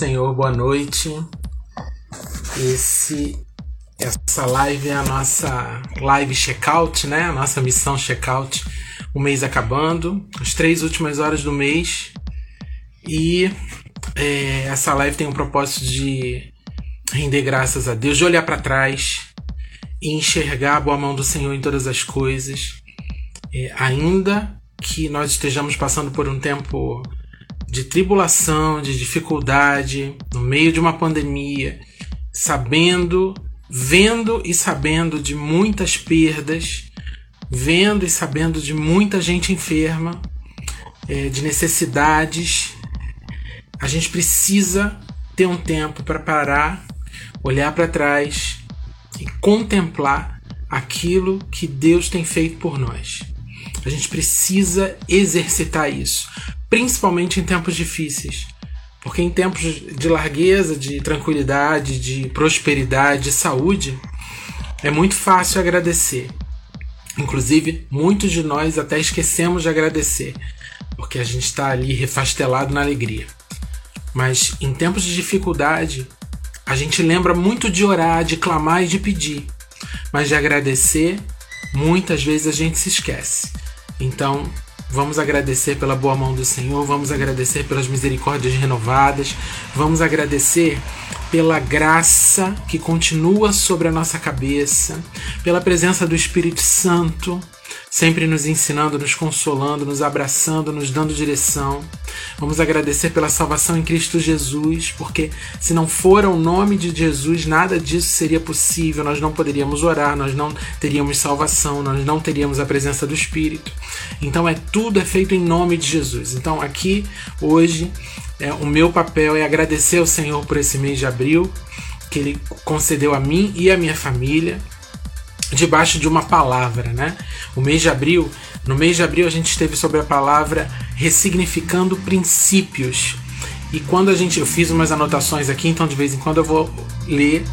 Senhor, boa noite. Esse, essa live é a nossa live checkout, né? A nossa missão checkout. O mês acabando, as três últimas horas do mês. E é, essa live tem o propósito de render graças a Deus, de olhar para trás e enxergar a boa mão do Senhor em todas as coisas. É, ainda que nós estejamos passando por um tempo de tribulação, de dificuldade, no meio de uma pandemia, sabendo, vendo e sabendo de muitas perdas, vendo e sabendo de muita gente enferma, é, de necessidades, a gente precisa ter um tempo para parar, olhar para trás e contemplar aquilo que Deus tem feito por nós. A gente precisa exercitar isso principalmente em tempos difíceis. Porque em tempos de largueza, de tranquilidade, de prosperidade, de saúde, é muito fácil agradecer. Inclusive, muitos de nós até esquecemos de agradecer, porque a gente está ali refastelado na alegria. Mas em tempos de dificuldade, a gente lembra muito de orar, de clamar e de pedir, mas de agradecer, muitas vezes a gente se esquece. Então, Vamos agradecer pela boa mão do Senhor, vamos agradecer pelas misericórdias renovadas, vamos agradecer pela graça que continua sobre a nossa cabeça, pela presença do Espírito Santo sempre nos ensinando, nos consolando, nos abraçando, nos dando direção. Vamos agradecer pela salvação em Cristo Jesus, porque se não for o nome de Jesus, nada disso seria possível. Nós não poderíamos orar, nós não teríamos salvação, nós não teríamos a presença do Espírito. Então é tudo é feito em nome de Jesus. Então aqui hoje é, o meu papel é agradecer ao Senhor por esse mês de abril que Ele concedeu a mim e a minha família debaixo de uma palavra, né? O mês de abril, no mês de abril a gente esteve sobre a palavra ressignificando princípios. E quando a gente, eu fiz umas anotações aqui, então de vez em quando eu vou ler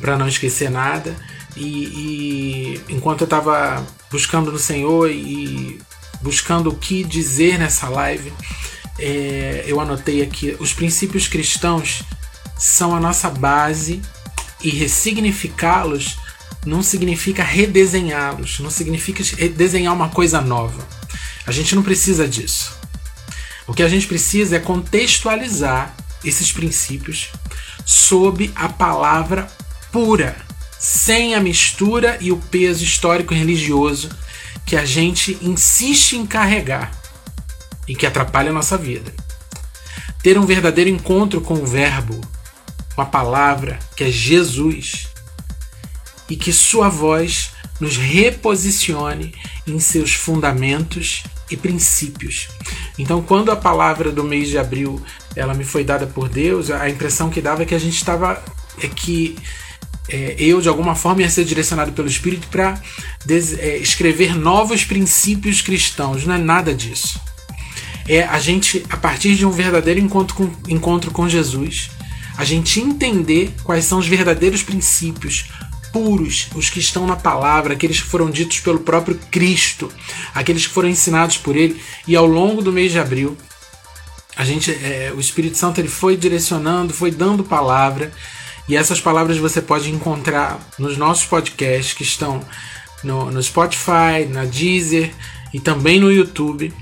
para não esquecer nada. E, e enquanto eu estava buscando no Senhor e buscando o que dizer nessa live, é, eu anotei aqui os princípios cristãos são a nossa base e ressignificá-los não significa redesenhá-los, não significa desenhar uma coisa nova. A gente não precisa disso. O que a gente precisa é contextualizar esses princípios sob a palavra pura, sem a mistura e o peso histórico religioso que a gente insiste em carregar e que atrapalha a nossa vida. Ter um verdadeiro encontro com o Verbo, com a palavra que é Jesus, e que sua voz nos reposicione em seus fundamentos e princípios. Então, quando a palavra do mês de abril ela me foi dada por Deus, a impressão que dava é que a gente estava é que é, eu de alguma forma ia ser direcionado pelo Espírito para é, escrever novos princípios cristãos. Não é nada disso. É a gente, a partir de um verdadeiro encontro com, encontro com Jesus, a gente entender quais são os verdadeiros princípios, puros, os que estão na palavra, aqueles que foram ditos pelo próprio Cristo, aqueles que foram ensinados por ele. E ao longo do mês de abril, a gente, é, o Espírito Santo ele foi direcionando, foi dando palavra. E essas palavras você pode encontrar nos nossos podcasts que estão no, no Spotify, na Deezer e também no YouTube.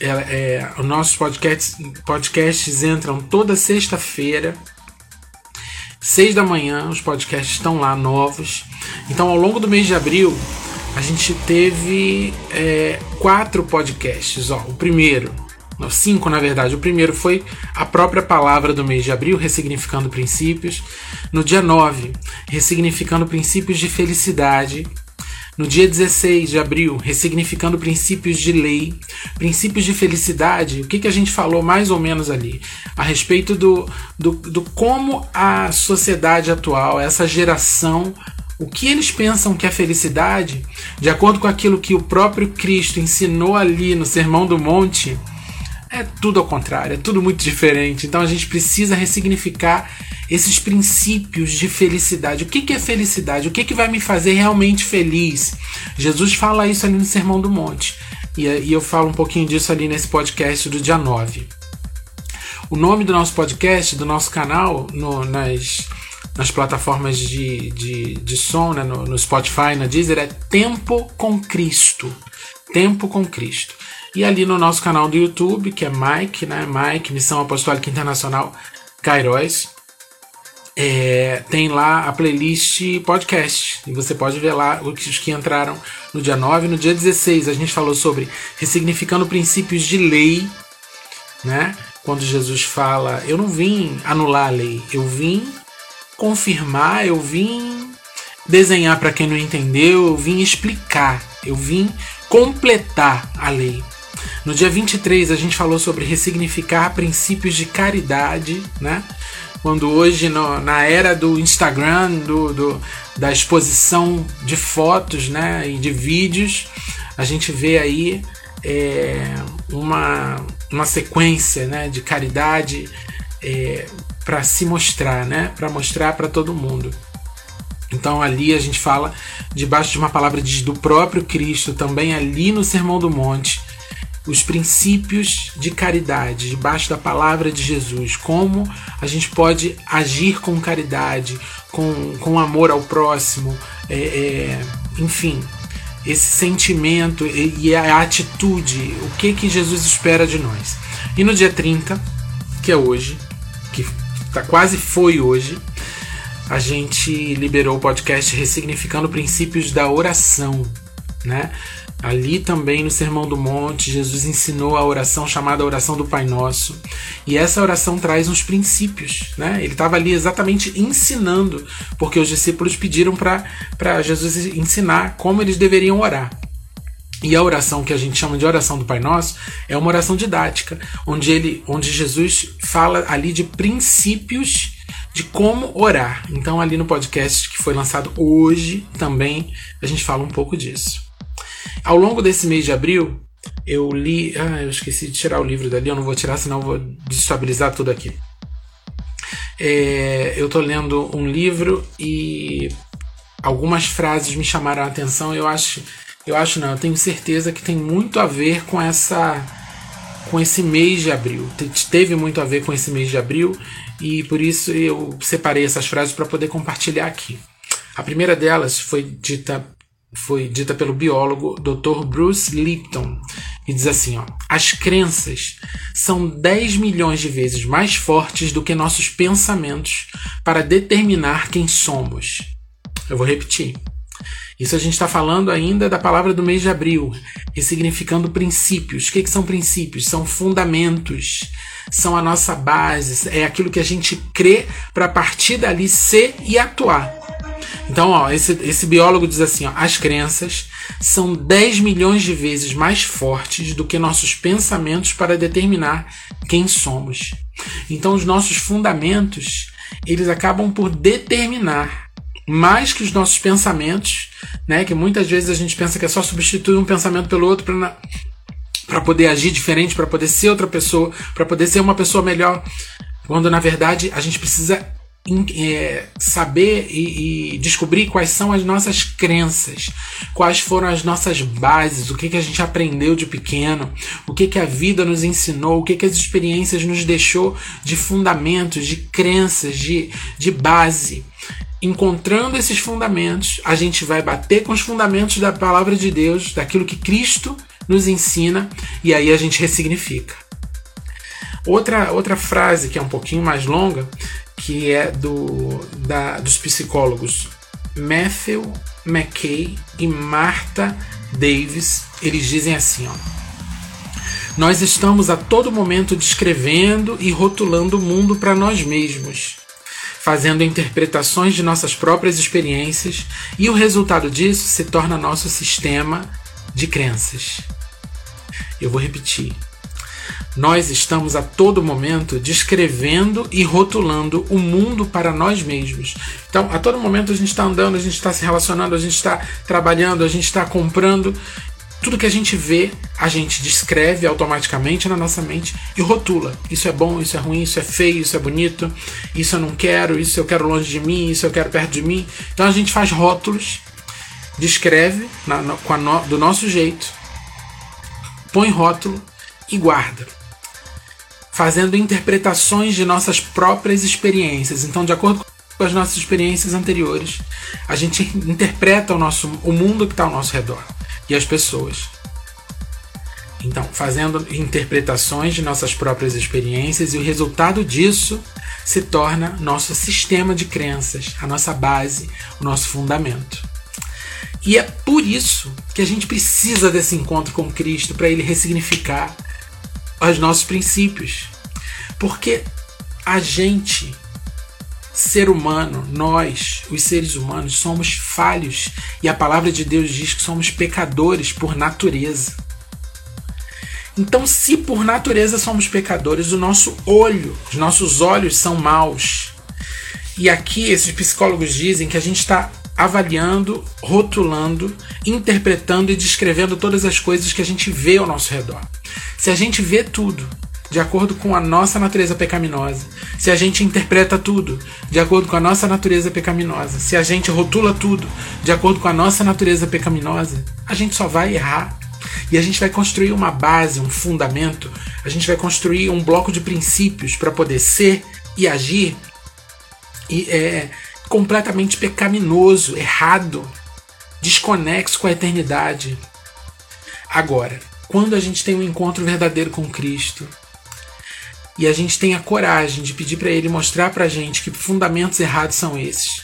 É, é, os nossos podcasts, podcasts entram toda sexta-feira seis da manhã, os podcasts estão lá novos. Então, ao longo do mês de abril, a gente teve é, quatro podcasts. Ó, o primeiro, cinco na verdade. O primeiro foi a própria palavra do mês de abril, ressignificando princípios. No dia 9, ressignificando princípios de felicidade. No dia 16 de abril, ressignificando princípios de lei, princípios de felicidade, o que, que a gente falou mais ou menos ali? A respeito do, do, do como a sociedade atual, essa geração, o que eles pensam que é felicidade, de acordo com aquilo que o próprio Cristo ensinou ali no Sermão do Monte, é tudo ao contrário, é tudo muito diferente. Então a gente precisa ressignificar esses princípios de felicidade. O que, que é felicidade? O que, que vai me fazer realmente feliz? Jesus fala isso ali no Sermão do Monte. E, e eu falo um pouquinho disso ali nesse podcast do dia 9. O nome do nosso podcast, do nosso canal, no, nas, nas plataformas de, de, de som, né, no, no Spotify, na Deezer, é Tempo com Cristo. Tempo com Cristo. E ali no nosso canal do YouTube, que é Mike, né? Mike, Missão Apostólica Internacional Kairos, é, tem lá a playlist podcast. E você pode ver lá os que entraram no dia 9 no dia 16. A gente falou sobre ressignificando princípios de lei, né? Quando Jesus fala, eu não vim anular a lei, eu vim confirmar, eu vim desenhar para quem não entendeu, eu vim explicar, eu vim completar a lei. No dia 23 a gente falou sobre ressignificar princípios de caridade, né? Quando hoje no, na era do Instagram, do, do, da exposição de fotos, né, e de vídeos, a gente vê aí é, uma, uma sequência, né, de caridade é, para se mostrar, né, para mostrar para todo mundo. Então ali a gente fala debaixo de uma palavra do próprio Cristo, também ali no Sermão do Monte, os princípios de caridade debaixo da palavra de Jesus, como a gente pode agir com caridade, com, com amor ao próximo, é, é, enfim, esse sentimento e, e, a atitude, o que que Jesus espera de nós. E no dia 30, que é hoje, que tá, quase foi hoje, a gente liberou o podcast Ressignificando Princípios da Oração, né? Ali também no Sermão do Monte, Jesus ensinou a oração chamada oração do Pai Nosso. E essa oração traz uns princípios, né? Ele estava ali exatamente ensinando, porque os discípulos pediram para Jesus ensinar como eles deveriam orar. E a oração que a gente chama de oração do Pai Nosso é uma oração didática, onde ele, onde Jesus fala ali de princípios de como orar. Então ali no podcast que foi lançado hoje também a gente fala um pouco disso. Ao longo desse mês de abril, eu li. Ah, eu esqueci de tirar o livro dali, eu não vou tirar, senão vou desestabilizar tudo aqui. É, eu tô lendo um livro e algumas frases me chamaram a atenção. Eu acho, eu acho não, eu tenho certeza que tem muito a ver com essa, com esse mês de abril. Teve muito a ver com esse mês de abril e por isso eu separei essas frases para poder compartilhar aqui. A primeira delas foi dita foi dita pelo biólogo Dr. Bruce Lipton e diz assim: ó, as crenças são 10 milhões de vezes mais fortes do que nossos pensamentos para determinar quem somos. Eu vou repetir. Isso a gente está falando ainda da palavra do mês de abril, ressignificando princípios. O que, que são princípios? São fundamentos, são a nossa base, é aquilo que a gente crê para partir dali ser e atuar. Então, ó, esse, esse biólogo diz assim: ó, as crenças são 10 milhões de vezes mais fortes do que nossos pensamentos para determinar quem somos. Então, os nossos fundamentos eles acabam por determinar mais que os nossos pensamentos, né? Que muitas vezes a gente pensa que é só substituir um pensamento pelo outro para poder agir diferente, para poder ser outra pessoa, para poder ser uma pessoa melhor, quando na verdade a gente precisa é, saber e, e, descobrir quais são as nossas crenças, quais foram as nossas bases, o que, que a gente aprendeu de pequeno, o que, que a vida nos ensinou, o que, que as experiências nos deixou de fundamentos, de crenças, de, de base. Encontrando esses fundamentos, a gente vai bater com os fundamentos da palavra de Deus, daquilo que Cristo nos ensina, e aí a gente ressignifica. Outra, outra frase que é um pouquinho mais longa que é do, da, dos psicólogos Matthew McKay e Martha Davis. Eles dizem assim: ó, Nós estamos a todo momento descrevendo e rotulando o mundo para nós mesmos, fazendo interpretações de nossas próprias experiências, e o resultado disso se torna nosso sistema de crenças. Eu vou repetir. Nós estamos a todo momento descrevendo e rotulando o mundo para nós mesmos. Então, a todo momento a gente está andando, a gente está se relacionando, a gente está trabalhando, a gente está comprando. Tudo que a gente vê, a gente descreve automaticamente na nossa mente e rotula. Isso é bom, isso é ruim, isso é feio, isso é bonito, isso eu não quero, isso eu quero longe de mim, isso eu quero perto de mim. Então a gente faz rótulos, descreve na, no, no, do nosso jeito, põe rótulo e guarda fazendo interpretações de nossas próprias experiências. Então, de acordo com as nossas experiências anteriores, a gente interpreta o nosso o mundo que está ao nosso redor e as pessoas. Então, fazendo interpretações de nossas próprias experiências e o resultado disso se torna nosso sistema de crenças, a nossa base, o nosso fundamento. E é por isso que a gente precisa desse encontro com Cristo para ele ressignificar os nossos princípios. Porque a gente, ser humano, nós, os seres humanos, somos falhos e a palavra de Deus diz que somos pecadores por natureza. Então, se por natureza somos pecadores, o nosso olho, os nossos olhos são maus. E aqui esses psicólogos dizem que a gente está avaliando, rotulando, interpretando e descrevendo todas as coisas que a gente vê ao nosso redor. Se a gente vê tudo de acordo com a nossa natureza pecaminosa, se a gente interpreta tudo de acordo com a nossa natureza pecaminosa, se a gente rotula tudo de acordo com a nossa natureza pecaminosa, a gente só vai errar. E a gente vai construir uma base, um fundamento, a gente vai construir um bloco de princípios para poder ser e agir e, é, completamente pecaminoso, errado, desconexo com a eternidade. Agora, quando a gente tem um encontro verdadeiro com Cristo e a gente tem a coragem de pedir para Ele mostrar para a gente que fundamentos errados são esses,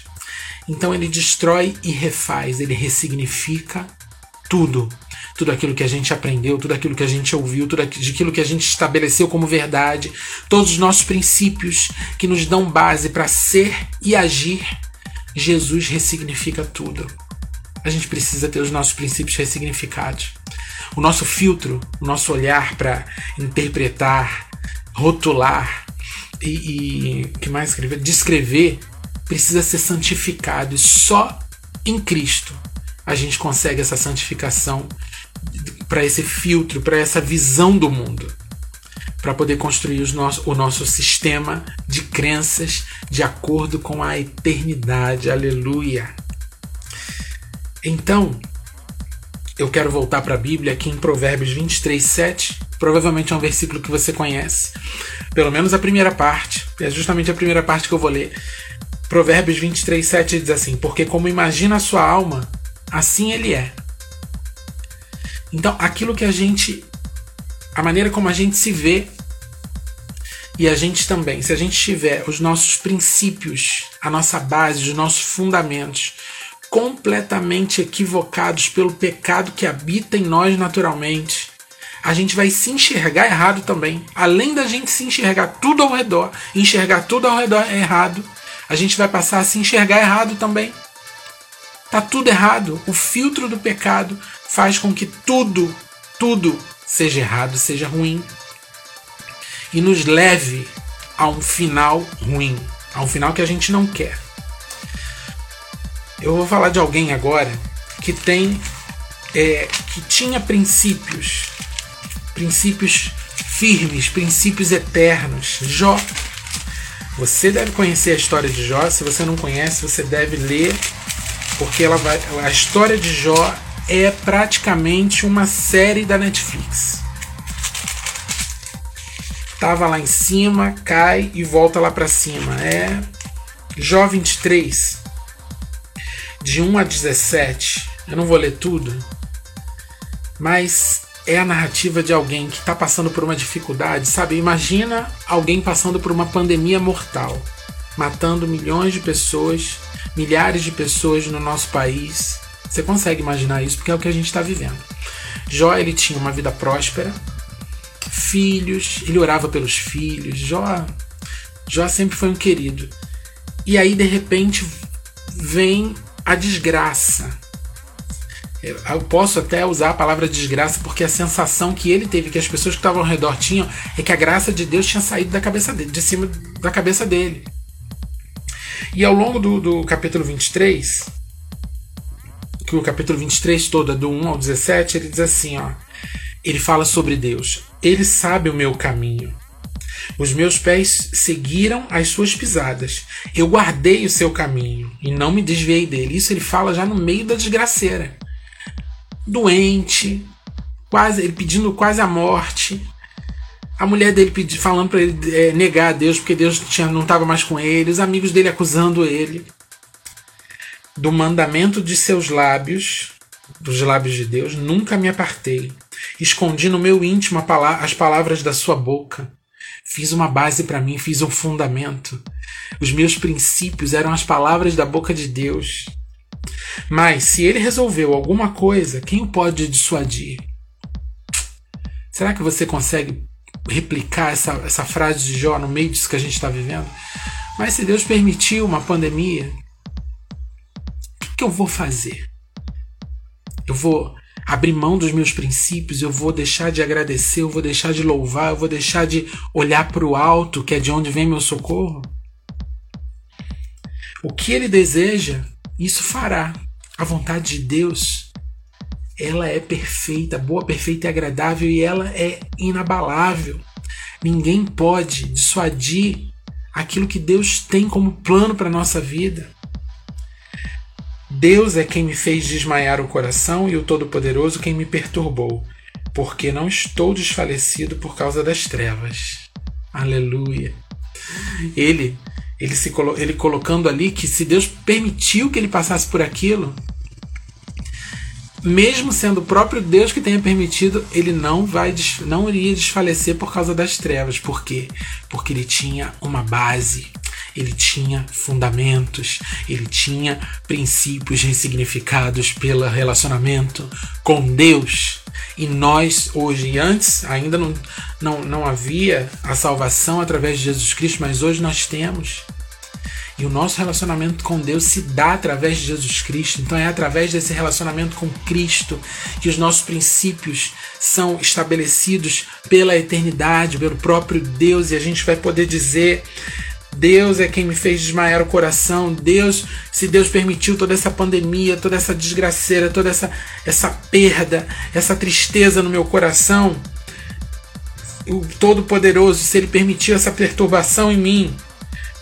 então Ele destrói e refaz, Ele ressignifica tudo tudo aquilo que a gente aprendeu, tudo aquilo que a gente ouviu, tudo aquilo que a gente estabeleceu como verdade, todos os nossos princípios que nos dão base para ser e agir, Jesus ressignifica tudo. A gente precisa ter os nossos princípios ressignificados. O nosso filtro, o nosso olhar para interpretar, rotular e, e que mais escrever, descrever precisa ser santificado e só em Cristo a gente consegue essa santificação para esse filtro, para essa visão do mundo, para poder construir nosso, o nosso sistema de crenças de acordo com a eternidade. Aleluia. Então, eu quero voltar para a Bíblia aqui em Provérbios 23, 7. Provavelmente é um versículo que você conhece, pelo menos a primeira parte. É justamente a primeira parte que eu vou ler. Provérbios 23, 7 diz assim: Porque como imagina a sua alma, assim ele é. Então, aquilo que a gente. A maneira como a gente se vê. E a gente também, se a gente tiver os nossos princípios, a nossa base, os nossos fundamentos completamente equivocados pelo pecado que habita em nós naturalmente, a gente vai se enxergar errado também. Além da gente se enxergar tudo ao redor, enxergar tudo ao redor errado, a gente vai passar a se enxergar errado também. Tá tudo errado. O filtro do pecado faz com que tudo, tudo seja errado, seja ruim e nos leve a um final ruim, a um final que a gente não quer. Eu vou falar de alguém agora que tem, é, que tinha princípios, princípios firmes, princípios eternos. Jó. Você deve conhecer a história de Jó. Se você não conhece, você deve ler, porque ela vai, a história de Jó é praticamente uma série da Netflix. Tava lá em cima, cai e volta lá para cima. É Jó 23, de 1 a 17. Eu não vou ler tudo, mas é a narrativa de alguém que está passando por uma dificuldade, sabe? Imagina alguém passando por uma pandemia mortal, matando milhões de pessoas, milhares de pessoas no nosso país, você consegue imaginar isso porque é o que a gente está vivendo. Jó ele tinha uma vida próspera, filhos, ele orava pelos filhos. Jó, Jó sempre foi um querido. E aí de repente vem a desgraça. Eu posso até usar a palavra desgraça porque a sensação que ele teve, que as pessoas que estavam ao redor tinham, é que a graça de Deus tinha saído da cabeça dele, de cima da cabeça dele. E ao longo do, do capítulo 23, que o capítulo 23 todo é do 1 ao 17, ele diz assim, ó. Ele fala sobre Deus. Ele sabe o meu caminho. Os meus pés seguiram as suas pisadas. Eu guardei o seu caminho e não me desviei dele. Isso ele fala já no meio da desgraceira. Doente, quase ele pedindo quase a morte. A mulher dele pedi, falando para ele é, negar a Deus porque Deus tinha, não estava mais com ele, os amigos dele acusando ele do mandamento de seus lábios, dos lábios de Deus, nunca me apartei. Escondi no meu íntimo as palavras da sua boca. Fiz uma base para mim, fiz um fundamento. Os meus princípios eram as palavras da boca de Deus. Mas se ele resolveu alguma coisa, quem o pode dissuadir? Será que você consegue replicar essa, essa frase de Jó no meio disso que a gente está vivendo? Mas se Deus permitiu uma pandemia, o que, que eu vou fazer? Eu vou abrir mão dos meus princípios, eu vou deixar de agradecer, eu vou deixar de louvar, eu vou deixar de olhar para o alto, que é de onde vem meu socorro? O que ele deseja, isso fará. A vontade de Deus, ela é perfeita, boa, perfeita e agradável e ela é inabalável. Ninguém pode dissuadir aquilo que Deus tem como plano para nossa vida. Deus é quem me fez desmaiar o coração e o Todo-Poderoso quem me perturbou, porque não estou desfalecido por causa das trevas. Aleluia. Ele, ele se ele colocando ali que se Deus permitiu que ele passasse por aquilo, mesmo sendo o próprio Deus que tenha permitido, ele não vai não iria desfalecer por causa das trevas. Por quê? Porque ele tinha uma base, ele tinha fundamentos, ele tinha princípios ressignificados pelo relacionamento com Deus. E nós hoje e antes ainda não, não, não havia a salvação através de Jesus Cristo, mas hoje nós temos. E o nosso relacionamento com Deus se dá através de Jesus Cristo. Então é através desse relacionamento com Cristo que os nossos princípios são estabelecidos pela eternidade, pelo próprio Deus, e a gente vai poder dizer Deus é quem me fez desmaiar o coração. Deus, se Deus permitiu toda essa pandemia, toda essa desgraceira, toda essa, essa perda, essa tristeza no meu coração, o Todo-Poderoso, se Ele permitiu essa perturbação em mim,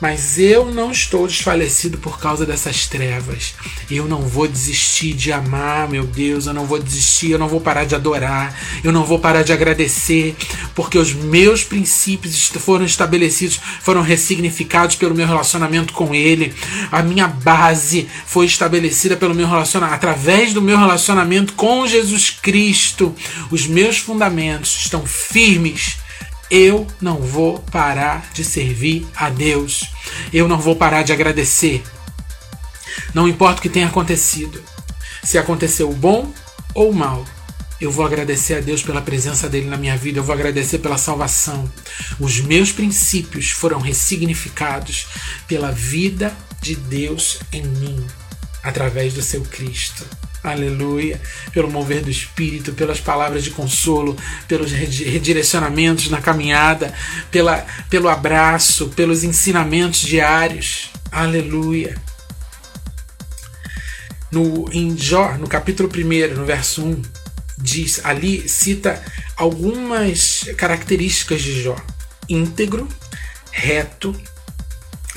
mas eu não estou desfalecido por causa dessas trevas. Eu não vou desistir de amar, meu Deus. Eu não vou desistir, eu não vou parar de adorar. Eu não vou parar de agradecer, porque os meus princípios foram estabelecidos, foram ressignificados pelo meu relacionamento com Ele. A minha base foi estabelecida pelo meu relacionamento, através do meu relacionamento com Jesus Cristo. Os meus fundamentos estão firmes eu não vou parar de servir a Deus. Eu não vou parar de agradecer. Não importa o que tenha acontecido. Se aconteceu bom ou mal, eu vou agradecer a Deus pela presença dele na minha vida, eu vou agradecer pela salvação. Os meus princípios foram ressignificados pela vida de Deus em mim, através do seu Cristo. Aleluia. Pelo mover do Espírito, pelas palavras de consolo, pelos redirecionamentos na caminhada, pela, pelo abraço, pelos ensinamentos diários. Aleluia. No, em Jó, no capítulo 1, no verso 1, diz, ali cita algumas características de Jó: íntegro, reto,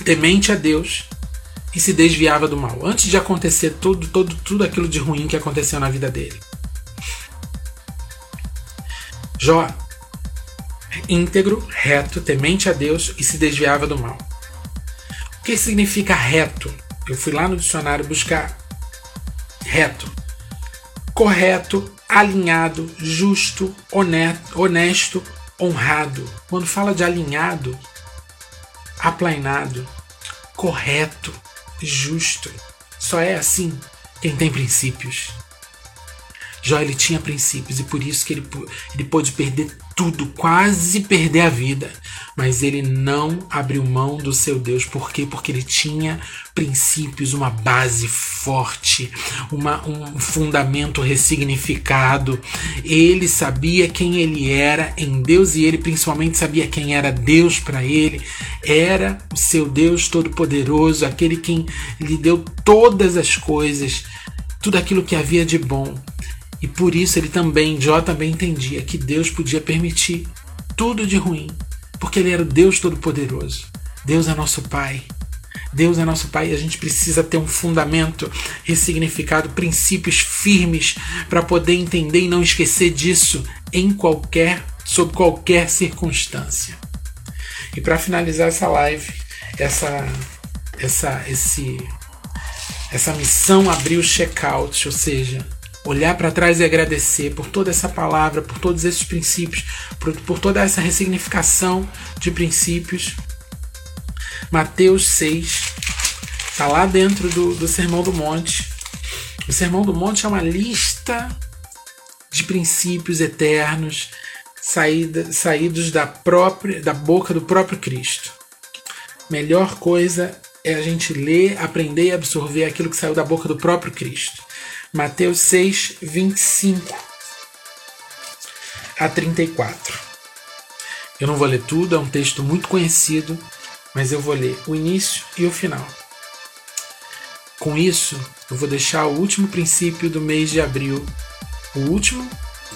temente a Deus e se desviava do mal, antes de acontecer tudo, tudo, tudo aquilo de ruim que aconteceu na vida dele. Jó, íntegro, reto, temente a Deus e se desviava do mal. O que significa reto? Eu fui lá no dicionário buscar reto. Correto, alinhado, justo, honesto, honesto honrado. Quando fala de alinhado, aplainado, correto, justo. Só é assim quem tem princípios. Jó ele tinha princípios e por isso que ele, ele pôde perder tudo, quase perder a vida. Mas ele não abriu mão do seu Deus. Por quê? Porque ele tinha princípios, uma base forte, uma, um fundamento ressignificado. Ele sabia quem ele era em Deus e ele principalmente sabia quem era Deus para ele. Era o seu Deus Todo-Poderoso, aquele quem lhe deu todas as coisas, tudo aquilo que havia de bom. E por isso ele também, Jó também entendia que Deus podia permitir tudo de ruim, porque ele era Deus Todo-Poderoso. Deus é nosso Pai. Deus é nosso Pai e a gente precisa ter um fundamento ressignificado, princípios firmes para poder entender e não esquecer disso em qualquer sob qualquer circunstância. E para finalizar essa live, essa, essa, esse, essa missão abrir o checkout, ou seja, olhar para trás e agradecer por toda essa palavra, por todos esses princípios, por, por toda essa ressignificação de princípios. Mateus 6 está lá dentro do, do Sermão do Monte. O Sermão do Monte é uma lista de princípios eternos saída, saídos da própria da boca do próprio Cristo. Melhor coisa é a gente ler, aprender e absorver aquilo que saiu da boca do próprio Cristo. Mateus 6, 25 a 34. Eu não vou ler tudo, é um texto muito conhecido, mas eu vou ler o início e o final. Com isso, eu vou deixar o último princípio do mês de abril, o último,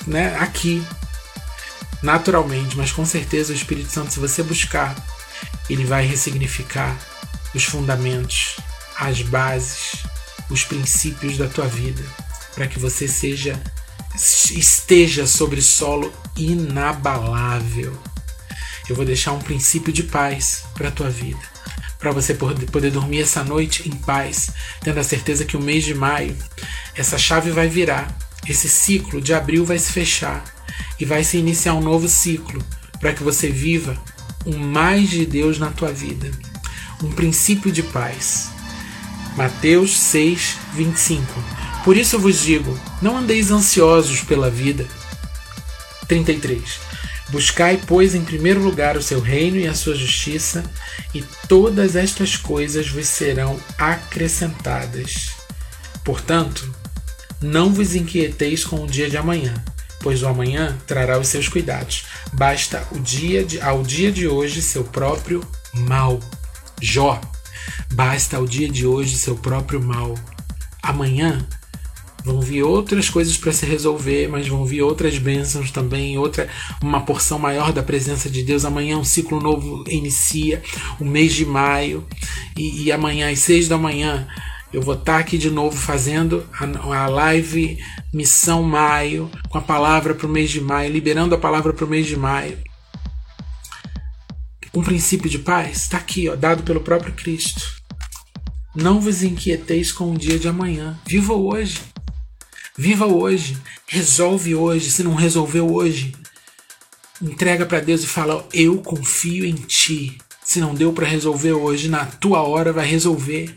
né, aqui naturalmente, mas com certeza o Espírito Santo, se você buscar, ele vai ressignificar os fundamentos, as bases, os princípios da tua vida, para que você seja esteja sobre solo inabalável. Eu vou deixar um princípio de paz para a tua vida, para você poder dormir essa noite em paz, tendo a certeza que o mês de maio essa chave vai virar, esse ciclo de abril vai se fechar e vai se iniciar um novo ciclo para que você viva um mais de Deus na tua vida, um princípio de paz. Mateus 6, 25. Por isso eu vos digo: não andeis ansiosos pela vida. 33. Buscai, pois, em primeiro lugar o seu reino e a sua justiça, e todas estas coisas vos serão acrescentadas. Portanto, não vos inquieteis com o dia de amanhã pois o amanhã trará os seus cuidados. Basta o dia de, ao dia de hoje seu próprio mal. Jó, basta ao dia de hoje seu próprio mal. Amanhã vão vir outras coisas para se resolver, mas vão vir outras bênçãos também, outra uma porção maior da presença de Deus. Amanhã um ciclo novo inicia, o mês de maio, e, e amanhã às seis da manhã eu vou estar aqui de novo fazendo a, live Missão Maio, com a palavra para o mês de maio, liberando a palavra para o mês de maio. Um princípio de paz está aqui, ó, dado pelo próprio Cristo. Não vos inquieteis com o dia de amanhã. Viva hoje. Viva hoje. Resolve hoje. Se não resolveu hoje, entrega para Deus e fala: Eu confio em ti. Se não deu para resolver hoje, na tua hora vai resolver.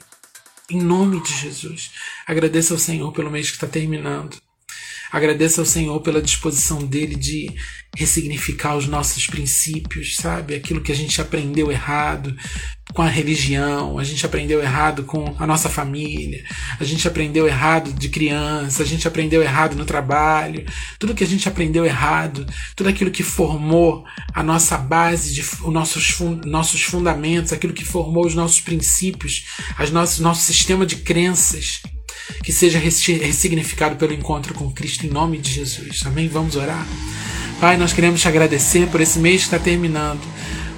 Em nome de Jesus. Agradeça ao Senhor pelo mês que está terminando. Agradeça ao Senhor pela disposição dele de ressignificar os nossos princípios, sabe? Aquilo que a gente aprendeu errado com a religião, a gente aprendeu errado com a nossa família, a gente aprendeu errado de criança, a gente aprendeu errado no trabalho, tudo que a gente aprendeu errado, tudo aquilo que formou a nossa base, de, os nossos, nossos fundamentos, aquilo que formou os nossos princípios, as nossos, nosso sistema de crenças, que seja ressignificado pelo encontro com Cristo em nome de Jesus. Amém? Vamos orar? Pai, nós queremos te agradecer por esse mês que está terminando,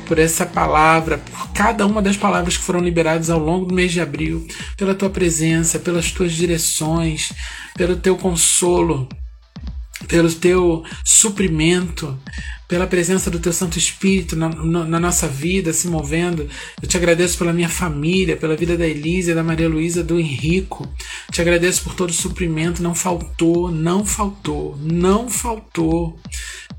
por essa palavra, por cada uma das palavras que foram liberadas ao longo do mês de abril, pela tua presença, pelas tuas direções, pelo teu consolo, pelo teu suprimento, pela presença do Teu Santo Espírito na, na, na, nossa vida, se movendo. Eu te agradeço pela minha família, pela vida da Elisa, da Maria Luísa, do Henrico. Te agradeço por todo o suprimento. Não faltou, não faltou, não faltou.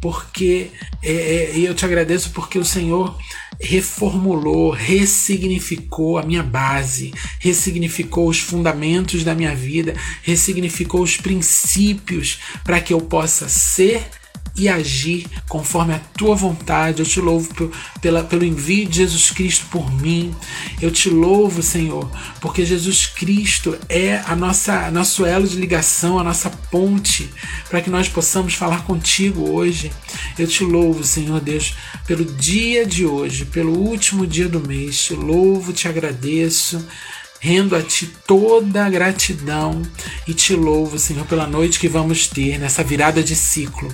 Porque é, é, eu te agradeço porque o Senhor reformulou, ressignificou a minha base, ressignificou os fundamentos da minha vida, ressignificou os princípios para que eu possa ser e agir conforme a tua vontade. Eu te louvo pela, pelo envio de Jesus Cristo por mim. Eu te louvo, Senhor, porque Jesus Cristo é a nossa nosso elo de ligação, a nossa ponte para que nós possamos falar contigo hoje. Eu te louvo, Senhor Deus, pelo dia de hoje, pelo último dia do mês. Te louvo, te agradeço. Rendo a Ti toda a gratidão e te louvo, Senhor, pela noite que vamos ter nessa virada de ciclo,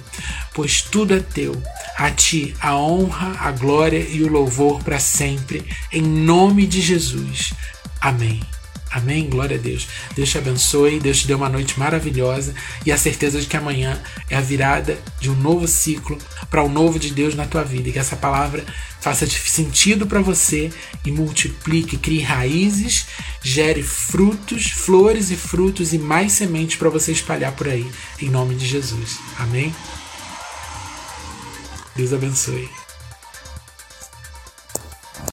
pois tudo é Teu. A Ti a honra, a glória e o louvor para sempre, em nome de Jesus. Amém. Amém? Glória a Deus. Deus te abençoe, Deus te dê uma noite maravilhosa e a certeza de que amanhã é a virada de um novo ciclo para o novo de Deus na tua vida e que essa palavra faça sentido para você e multiplique, crie raízes, gere frutos, flores e frutos e mais sementes para você espalhar por aí, em nome de Jesus. Amém? Deus abençoe.